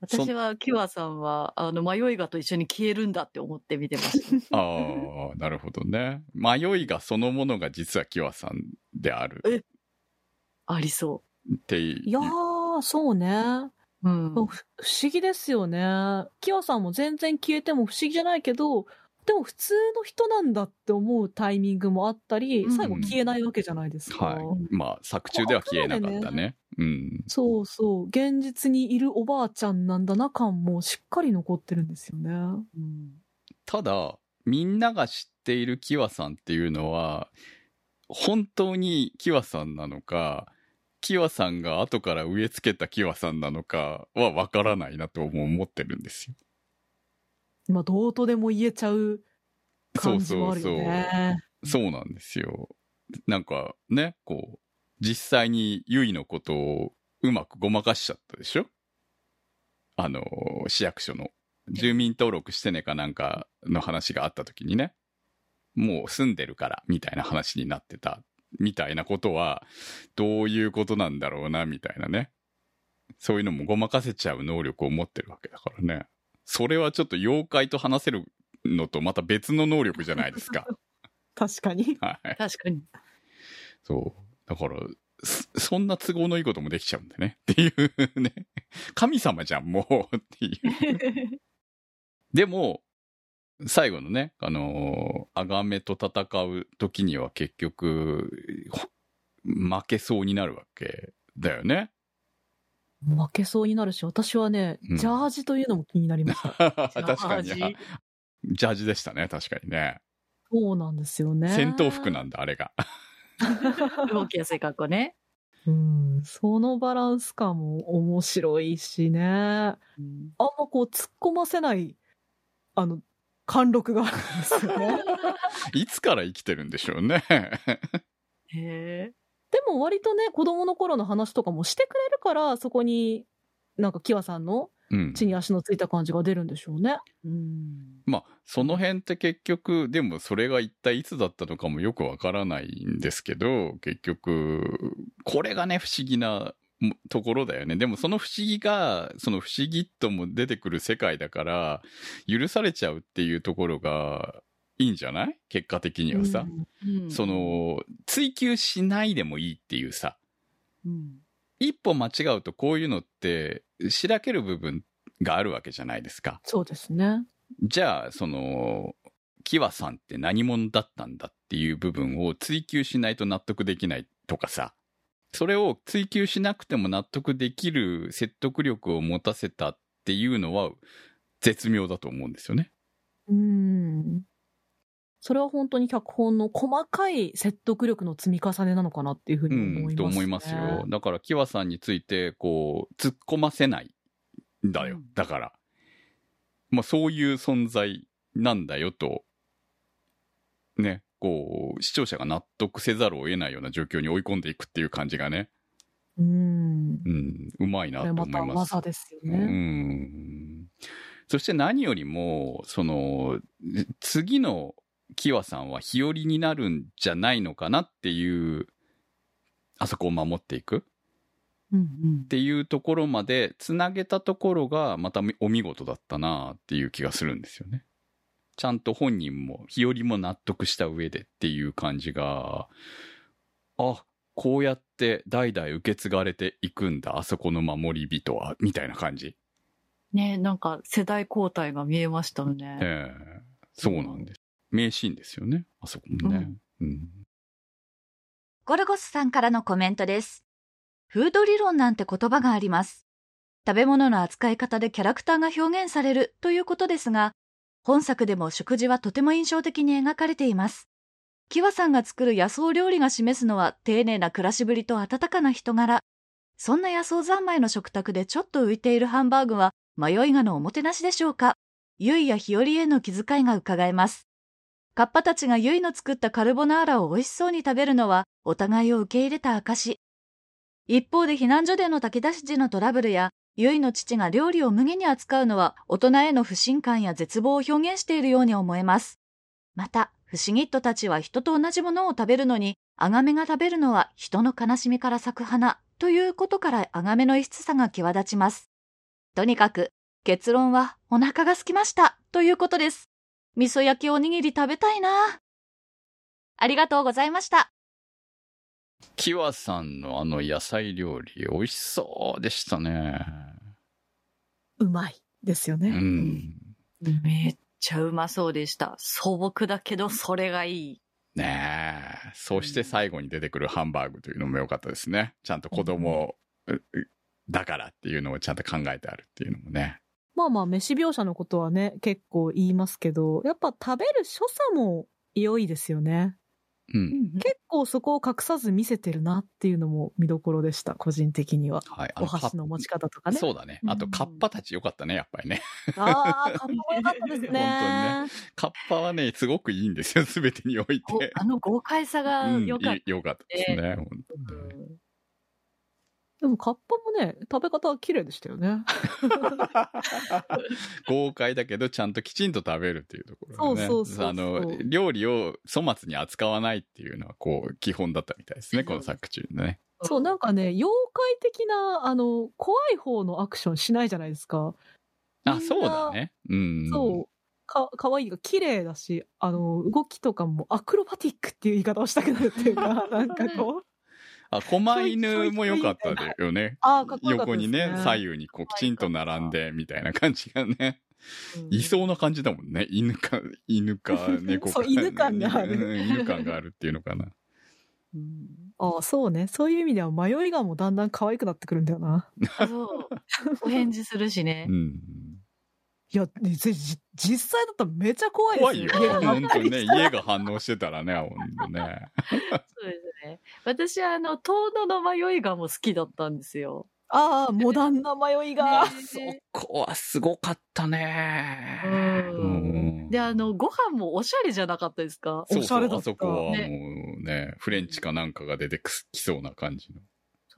私は、キワさんは、あの、迷いがと一緒に消えるんだって思って見てました。ああ、なるほどね。迷いがそのものが実はキワさんであるえありそっていう。いやー、そうね。う。うん。不不思議ですよね。キワさんも全然消えても不思議じゃないけど、でも普通の人なんだって思うタイミングもあったり、うん最後消えないわけじゃないですか。はい。まあ、作中では消えなかったね。うん。そうそう。現実にいるおばあちゃんなんだな感もしっかり残ってるんですよね。うんただ、みんなが知っているキワさんっていうのは、本当にキワさんなのか、キワさんが後から植え付けたキワさんなのかはわからないなとも思ってるんですよ。まあ、どうとでも言えちゃう感じもあるよね。そうなんですよ。なんかね、こう、実際にユイのことをうまくごまかしちゃったでしょ？あの、市役所の。住民登録してねかなんかの話があった時にね、もう住んでるから、みたいな話になってた、みたいなことは、どういうことなんだろうな、みたいなね。そういうのもごまかせちゃう能力を持ってるわけだからね。それはちょっと妖怪と話せるのとまた別の能力じゃないですか。確かに。はい。確かに。そう。だから、そそんな都合のいいこともできちゃうんだね。っていうね。神様じゃん、もう。っていう。でも、最後のね、あのーアガメと戦う時には結局、ほ負けそうになるわけだよね。負けそうになるし、私はね、うんジャージというのも気になりました。確かに。ジャージジャージでしたね、確かにね。そうなんですよね。戦闘服なんだ、あれが。動きやすい格好ね。うん、そのバランス感も面白いしね。あんうんまこう突っ込ませない、あの、貫禄があるんですよね。いつから生きてるんでしょうね。へえ。でも割とね、子供の頃の話とかもしてくれるから、そこに、なんかキワさんのうん。地に足のついた感じが出るんでしょうね。うん。まあ、その辺って結局、でもそれが一体いつだったのかもよくわからないんですけど、結局、これがね、不思議なもところだよね。でもその不思議が、その不思議とも出てくる世界だから、許されちゃうっていうところがいいんじゃない？結果的にはさ。うんそ、の、追求しないでもいいっていうさ。うん。一歩間違うとこういうのって、しらける部分があるわけじゃないですか。そうですね。じゃあ、その、キワさんって何者だったんだっていう部分を追求しないと納得できないとかさ、それを追求しなくても納得できる説得力を持たせたっていうのは絶妙だと思うんですよね。うん。それは本当に脚本の細かい説得力の積み重ねなのかなっていうふううに思います、ん、と思いますよ。だから、キワさんについて、こう、突っ込ませないんだよ。うんだから。まあ、そういう存在なんだよと、ね、こう、視聴者が納得せざるを得ないような状況に追い込んでいくっていう感じがね、うん。うん、うまいなこと思います。技ですようね。ん。そして何よりも、その、次のキワさんは日和になるんじゃないのかなっていう、あそこを守っていく。うんっていうところまでつなげたところがまたお見事だったなっていう気がするんですよね。ちゃんと本人も日和も納得した上でっていう感じが、あ、こうやって代々受け継がれていくんだ、あそこの守り人は、みたいな感じ。ねなんか世代交代が見えましたね。ええそうなんです。名シーンですよね、あそこもね。うん。ゴルゴスさんからのコメントです。フード理論なんて言葉があります。食べ物の扱い方でキャラクターが表現されるということですが、本作でも食事はとても印象的に描かれています。キワさんが作る野草料理が示すのは丁寧な暮らしぶりと温かな人柄。そんな野草三昧の食卓でちょっと浮いているハンバーグは迷いがのおもてなしでしょうかゆいや日和への気遣いが伺えます。カッパたちがゆいの作ったカルボナーラを美味しそうに食べるのはお互いを受け入れた証。一方で避難所での炊き出し時のトラブルや、ゆいの父が料理を無限に扱うのは大人への不信感や絶望を表現しているように思えます。また、不思議っ子たちは人と同じものを食べるのに、アガメが食べるのは人の悲しみから咲く花ということからアガメの異質さが際立ちます。とにかく、結論はお腹が空きましたということです。味噌焼きおにぎり食べたいな。ありがとうございました。キワさんのあの野菜料理、美味しそうでしたね。うまいですようね。ん。めっちゃうまそうでした。素朴だけどそれがいい。ねえ。そして最後に出てくるハンバーグというのも良かったですね。ちゃんと子供ううだからっていうのをちゃんと考えてあるっていうのもね。まあまあ、飯描写のことはね、結構言いますけど、やっぱ食べる所作も良いですよね。うん。結構そこを隠さず見せてるなっていうのも見どころでした、個人的には。はい。あお箸の持ち方とかね。そうだね。あと、カッパたち良かったね、やっぱりね。ああ、かっこよかったですね。本カッパはね、すごくいいんですよ、すべてにおいて。おあの豪快さがうん良かっい良かったですね。本た。当にでもカッパもね、食べ方は綺麗でしたよね。豪快だけど、ちゃんときちんと食べるっていうところがね。そうそうそうあの、料理を粗末に扱わないっていうのは、こう、基本だったみたいですね、この作中でね。そう、なんかね、妖怪的な、あの、怖い方のアクションしないじゃないですか。あ、なそうだね。うん。そう。か、かわいいが綺麗だし、あの、動きとかもアクロバティックっていう言い方をしたくなるっていうか、なんかこう。あ、狛犬も良かっただよね。ああ、かっこよかった横です、ね。にね、左右にこうきちんと並んで、みたいな感じがね。うんいそうな感じだもんね。犬か、犬か 猫か。そう犬感があるうん犬感があるっていうのかな。うんああ、そうね。そういう意味では迷いがもうだんだん可愛くなってくるんだよな。そう。お返事するしねう。ん。いや、ね、実際だったらめちゃ怖い怖いよ。ですよ。家が本当ね。家が反応してたらね、本当ね。そうですね。私、あの、遠野の迷いがも好きだったんですよ。ああ、モダンな迷いが。そこはすごかったね。で、あの、ご飯もおしゃれじゃなかったですか？そうそう、おしゃれだったあそこはもうねね、フレンチかなんかが出てきそうな感じの。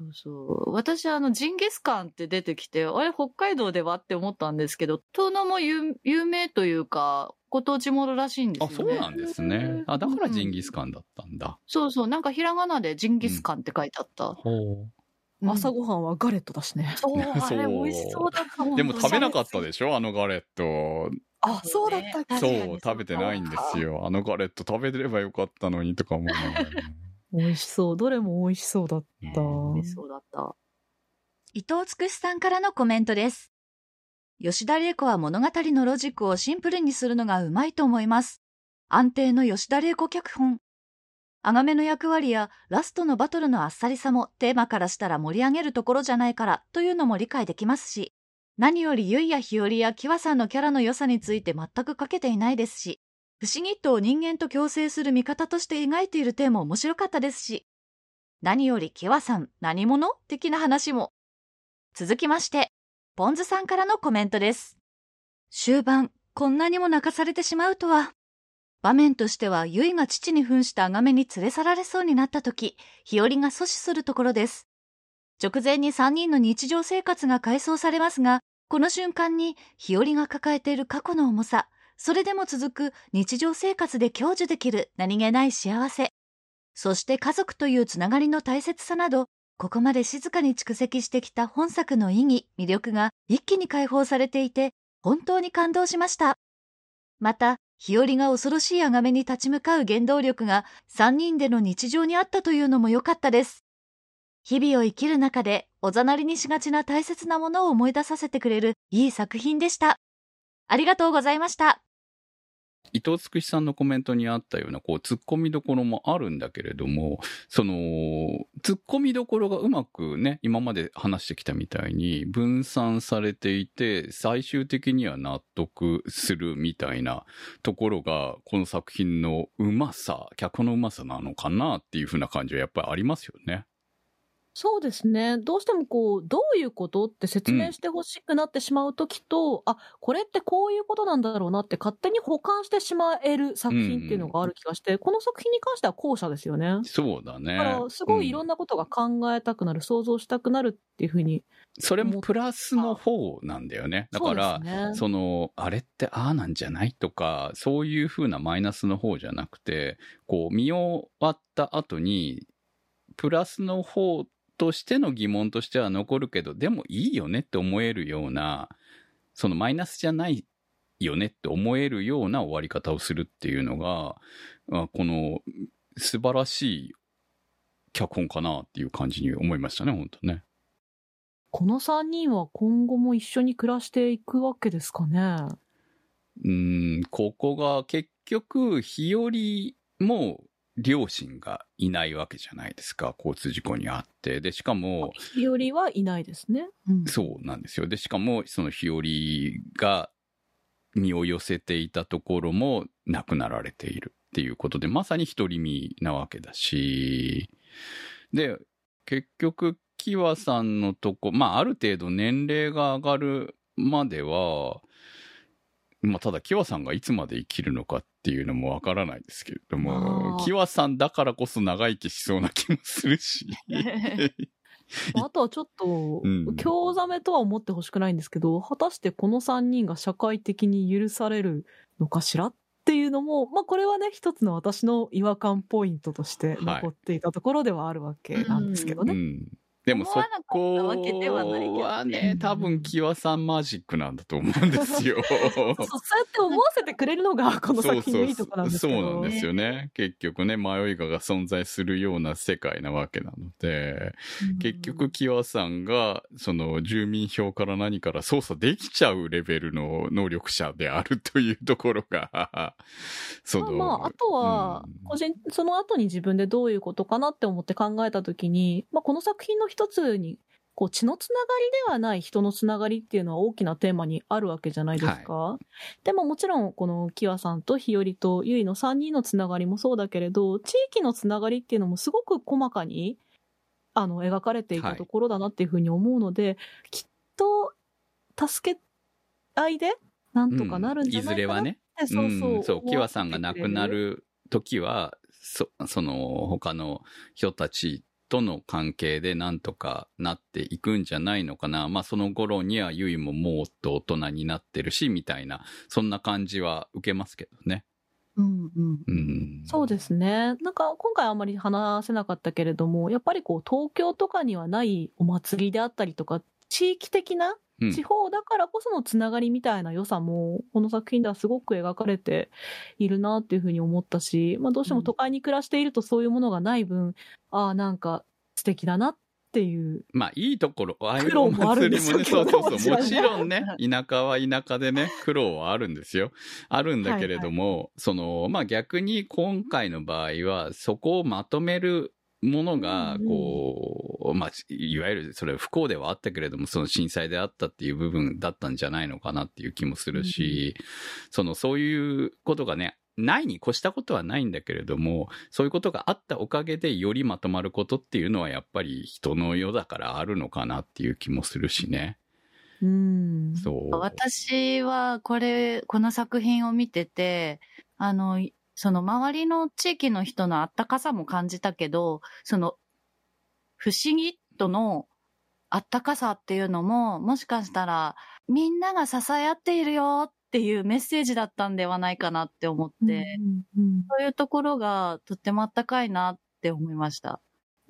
そうそう。私、あの、ジンギスカンって出てきて、あれ、北海道ではって思ったんですけど、遠野も有有名というか、ご当地ものらしいんですね。そうなんですね。あ、だからジンギスカンだったんだ。そうそう。なんかひらがなでジンギスカンって書いてあった。ほうん朝ごはんはガレットだしね。そう、あれ美味しそうだったもんでも食べなかったでしょ？あのガレット。あ、そうだったっけ？そう食べてないんですよ。あのガレット食べてればよかったのにとか思う。美味しそう。どれも美味しそうだった。美味しそうだった。伊藤つくしさんからのコメントです。吉田玲子は物語のロジックをシンプルにするのがうまいと思います。安定の吉田玲子脚本。鋼の役割やラストのバトルのあっさりさもテーマからしたら盛り上げるところじゃないからというのも理解できますし、何よりゆいやひよりやきわさんのキャラの良さについて全く欠けていないですし、不思議と人間と共生する味方として描いている点も面白かったですし、何よりきわさん何者？的な話も続きまして、ポンズさんからのコメントです。終盤、こんなにも泣かされてしまうとは。場面としては、ゆいが父に扮したアガメに連れ去られそうになった時、日和が阻止するところです。直前に3人の日常生活が回想されますが、この瞬間に日和が抱えている過去の重さ、それでも続く日常生活で享受できる何気ない幸せ、そして家族というつながりの大切さなど、ここまで静かに蓄積してきた本作の意義、魅力が一気に解放されていて、本当に感動しました。また、日和が恐ろしい崇めに立ち向かう原動力が3人での日常にあったというのも良かったです。日々を生きる中でおざなりにしがちな大切なものを思い出させてくれるいい作品でした。ありがとうございました。伊藤つくしさんのコメントにあったような、こう、突っ込みどころもあるんだけれども、その、突っ込みどころがうまくね、今まで話してきたみたいに分散されていて、最終的には納得するみたいなところが、この作品のうまさ、脚のうまさなのかなっていう風な感じはやっぱりありますよね。そうですね。どうしてもこう、どういうことって説明してほしくなってしまうときと、あ、これってこういうことなんだろうなって勝手に保管してしまえる作品っていうのがある気がして、この作品に関しては後者ですよね。そうだね。だから、すごいいろんな、なことが考えたくなる、想像したくなるっていうふうに。それもプラスの方なんだよね。だから、そねその、あれってああなんじゃないとか、そういう風なマイナスの方じゃなくて、こう、見終わった後に、プラスの方としての疑問としては残るけど、でもいいよねって思えるような、そのマイナスじゃないよねって思えるような終わり方をするっていうのが、あこの、素晴らしい脚本かなっていう感じに思いましたね、本当ね。この3人は今後も一緒に暮らしていくわけですかね？うーん、ここが結局、日和も両親がいないわけじゃないですか。交通事故にあって。で、しかも、日和はいないですね。うんそうなんですよ。で、しかも、その日和が身を寄せていたところも亡くなられているっていうことで、まさに独り身なわけだし、で、結局、キワさんのとこ、まあ、ある程度年齢が上がるまでは、まあ、ただ、キワさんがいつまで生きるのかっていうのもわからないですけれどもキワさんだからこそ長生きしそうな気もするし。まああとはちょっとうん、興ざめとは思ってほしくないんですけど、果たしてこの3人が社会的に許されるのかしらっていうのも、まあこれはね、一つの私の違和感ポイントとして残っていたところではあるわけなんですけどね。うん。でもそこはね、多分、キワさんマジックなんだと思うんですよ。そうそうやって思わせてくれるのが この作品のいいところなんですけどそうなんですよね。結局ね、迷いがが存在するような世界なわけなので、結局、キワさんが、その、住民票から何から操作できちゃうレベルの能力者であるというところが、その、まあまあ、あとはうん、個人、その後に自分でどういうことかなって思って考えたときに、まあこの作品の一つに、こう血のつながりではない人のつながりっていうのは大きなテーマにあるわけじゃないですか。でももちろんこのキワさんと日和とゆいの3人のつながりもそうだけれど、地域のつながりっていうのもすごく細かにあの描かれていたところだなっていうふうに思うので、きっと助け合いでなんとかなるんじゃいないかなって、ずれはね。そうそう。んそう、キワさんが亡くなる。る時は、そ、その、他の人たちとの関係でなんとかなっていくんじゃないのかな。まあ、その頃にはユイももっと大人になってるし、みたいな、そんな感じは受けますけどね。うんうん。うん。そうですね。なんか今回あんまり話せなかったけれども、やっぱりこう東京とかにはないお祭りであったりとか、地域的なうん地方だからこそのつながりみたいな良さも、この作品ではすごく描かれているなっていうふうに思ったし、まあどうしても都会に暮らしているとそういうものがない分、ああ、なんか素敵だなっていう。まあ、いいところ、ああいうおもね、すよそうそうそう。ももちろんちろんね、田舎は田舎でね、苦労はあるんですよ。あるんだけれども、その、まあ逆に今回の場合は、そこをまとめるものがこう、まあ、いわゆるそれは不幸ではあったけれども、その震災であったっていう部分だったんじゃないのかなっていう気もするし、その、そういうことがね、ないに越したことはないんだけれども、そういうことがあったおかげでよりまとまることっていうのはやっぱり人の世だからあるのかなっていう気もするしね。うん。そう。私はこれ、この作品を見てて、あの、その周りの地域の人のあったかさも感じたけど、その、不思議とのあったかさっていうのも、もしかしたら、みんなが支え合っているよっていうメッセージだったんではないかなって思って、うんうんそういうところがとってもあったかいなって思いました。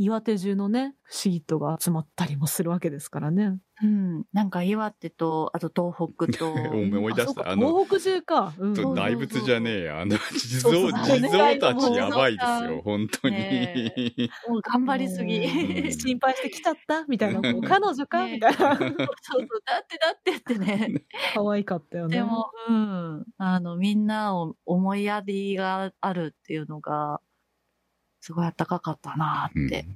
岩手中のね、不思議とが集まったりもするわけですからね。うん。なんか岩手と、あと東北と、思い出した。ああの、東北中か。うん大仏じゃねえや。あの、地蔵、地蔵たちやばいですよ、本当に。ねもう頑張りすぎ。うん心配してきちゃったみたいな、彼女か、ねみたいな。そうそう、だってだってってね。可愛かったよね。でも、うん。あの、みんなを思いやりがあるっていうのが、すごいあったかかったなうんって。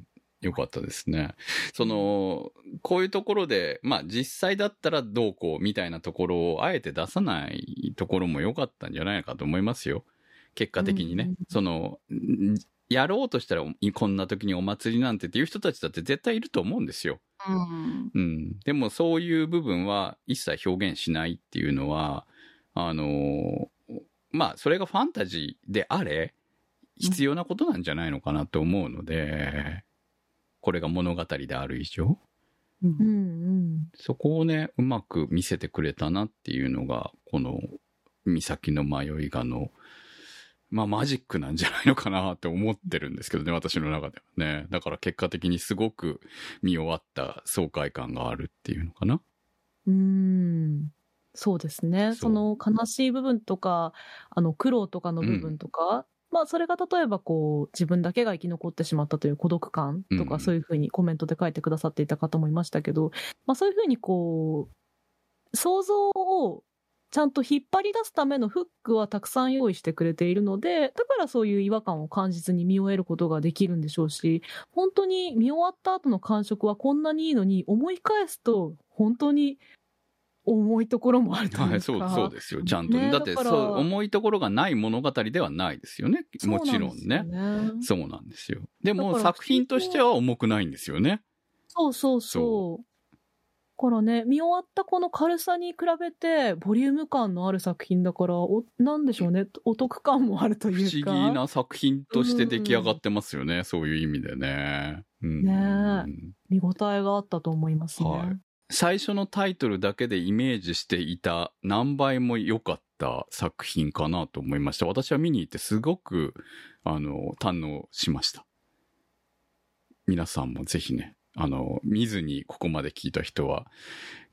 よかったですね。その、こういうところで、まあ実際だったらどうこうみたいなところをあえて出さないところも良かったんじゃないかと思いますよ。結果的にね。うんその、んやろうとしたらこんな時にお祭りなんてっていう人たちだって絶対いると思うんですよ。うん。うん。でもそういう部分は一切表現しないっていうのは、あのまあそれがファンタジーであれ、必要なことなんじゃないのかなと思うので、これが物語である以上、うんうんうん。そこをね、うまく見せてくれたなっていうのが、この、岬の迷いがの、まあマジックなんじゃないのかなって思ってるんですけどね、私の中ではね。だから結果的にすごく見終わった爽快感があるっていうのかな。うん。そうですね。その悲しい部分とか、あの苦労とかの部分とか、まあそれが例えばこう自分だけが生き残ってしまったという孤独感とか、うんそういうふうにコメントで書いてくださっていた方もいましたけど、まあそういうふうにこう、想像をちゃんと引っ張り出すためのフックはたくさん用意してくれているので、だからそういう違和感を感じずに見終えることができるんでしょうし、本当に見終わった後の感触はこんなにいいのに、思い返すと本当に重いところもあるというか。はい、そう、そうですよ。ちゃんとね。ねだって、そう、重いところがない物語ではないですよね。もちろんね。そうなんですよでも、作品としては重くないんですよね。そうそうそう。だからね、見終わったこの軽さに比べて、ボリューム感のある作品だから、お、なんでしょうね、お得感もあると不いうか。思議な作品として出来上がってますよね。そういう意味でね。うん、ね見応えがあったと思いますね。はい最初のタイトルだけでイメージしていた何倍も良かった作品かなと思いました。私は見に行ってすごく、あの、堪能しました。皆さんもぜひね、あの、見ずにここまで聞いた人は、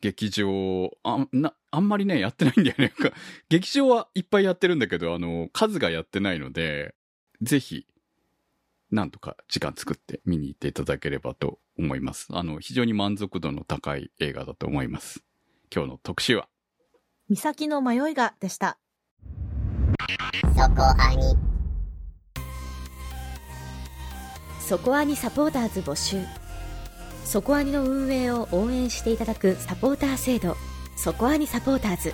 劇場、あ、な、あんまりね、やってないんだよね。劇場はいっぱいやってるんだけど、あの、数がやってないので、ぜひ、なんとか時間作って見に行っていただければと思います。あの、非常に満足度の高い映画だと思います。今日の特集は、岬の迷いがでした。そこアニそこアニサポーターズ募集そこアニの運営を応援していただくサポーター制度そこアニサポーターズ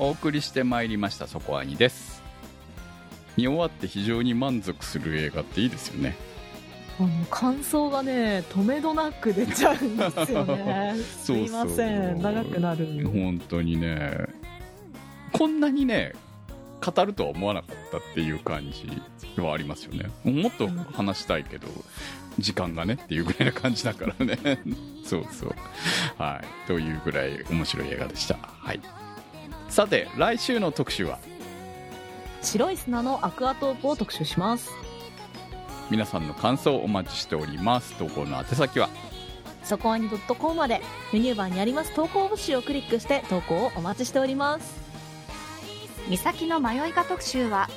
お送りしてまいりました、そこアニです。見終わって非常に満足する映画っていいですよね。あの感想がね止めどなく出ちゃうんですよね すいません長くなる本当にね、こんなにね、語るとは思わなかったっていう感じはありますよね。もっと話したいけど、時間がねっていうぐらいな感じだからね。そうそう。はい。というぐらい面白い映画でした。はい。さて、来週の特集は、白い砂のアクアトークを特集します。皆さんの感想をお待ちしております。投稿の宛先は、そこアニ .com まで。メニューバーにあります投稿募集をクリックして投稿をお待ちしております。岬の迷いが特集は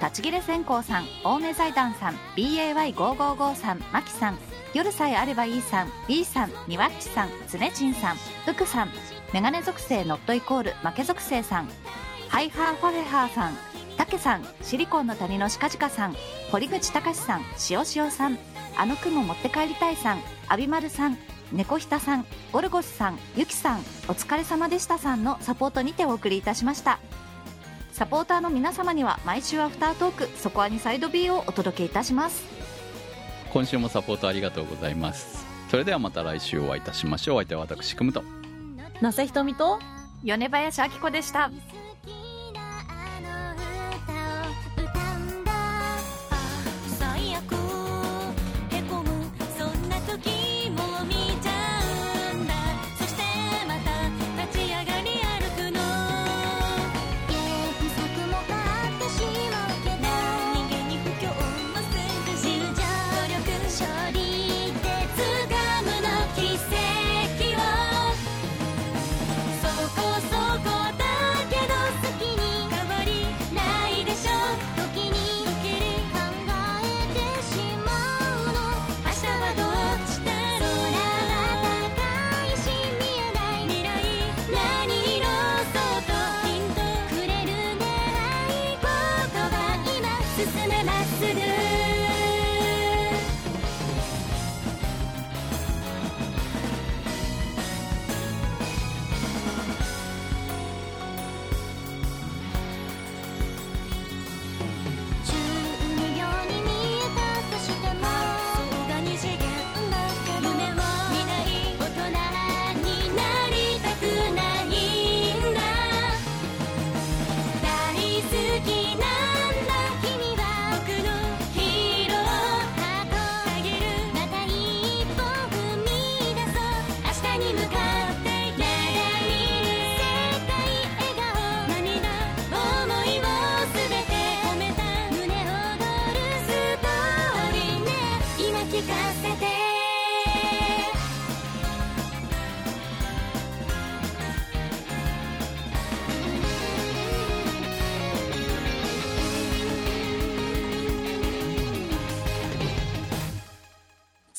立ち切れ線香さん青梅財団さん BAY555 さんマキさん夜さえあればいいさん B さんニワッチさんつねちんさん福さんメガネ属性ノットイコール負け属性さん。ハイハーファフェハーさん。たけさん。シリコンの谷のしかじかさん。堀口隆さん。しおしおさん。あの雲持って帰りたいさん。アビマルさん。猫ひたさん。ゴルゴスさん。ゆきさん。お疲れ様でしたさんのサポートにてお送りいたしました。サポーターの皆様には毎週アフタートークそこアニサイド B をお届けいたします。今週もサポートありがとうございます。それではまた来週お会いいたしましょう。お相手は私、くむと。那瀬ひとみと米林明子でした。